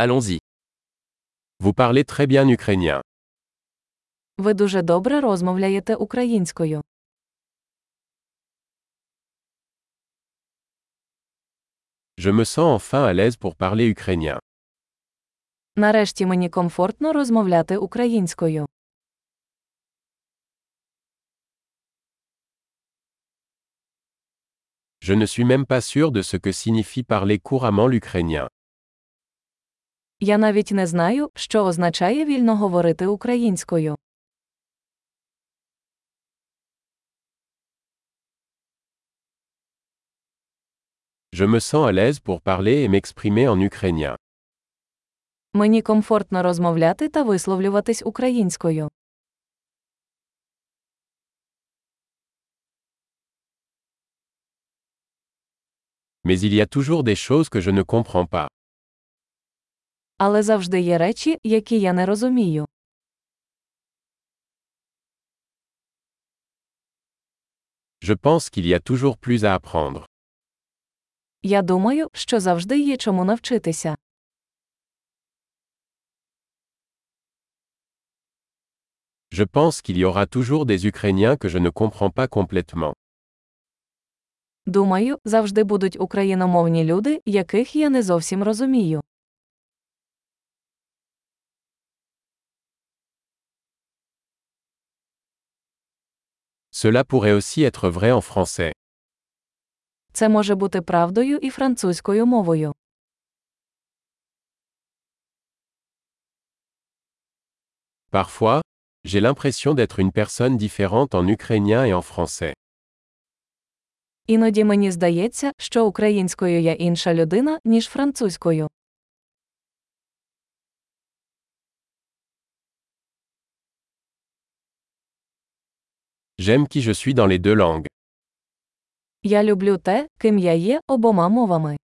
Allons-y. Vous parlez très bien ukrainien. Ви дуже добре розмовляєте українською. Je me sens enfin à l'aise pour parler ukrainien. Нарешті мені комфортно розмовляти українською. Je ne suis même pas sûr de ce que signifie parler couramment l'ukrainien. Я навіть не знаю, що означає вільно говорити українською. Je me sens à l'aise pour parler et m'exprimer en ukrainien. Мені комфортно розмовляти та висловлюватись українською. Mais il y a toujours des choses que je ne comprends pas. Але завжди є речі, які я не розумію. Je pense qu'il y a toujours plus à apprendre. Я думаю, що завжди є чому навчитися. Je pense qu'il y aura toujours des Ukrainiens que je ne comprends pas complètement. Думаю, завжди будуть україномовні люди, яких я не зовсім розумію. Cela pourrait aussi être vrai en français. Це може бути правдою і французькою мовою. Parfois, j'ai l'impression d'être une personne différente en ukrainien et en français. Іноді мені здається, що українською я інша людина, ніж французькою. J'aime qui je suis dans les deux langues. Я люблю те, ким я є обома мовами.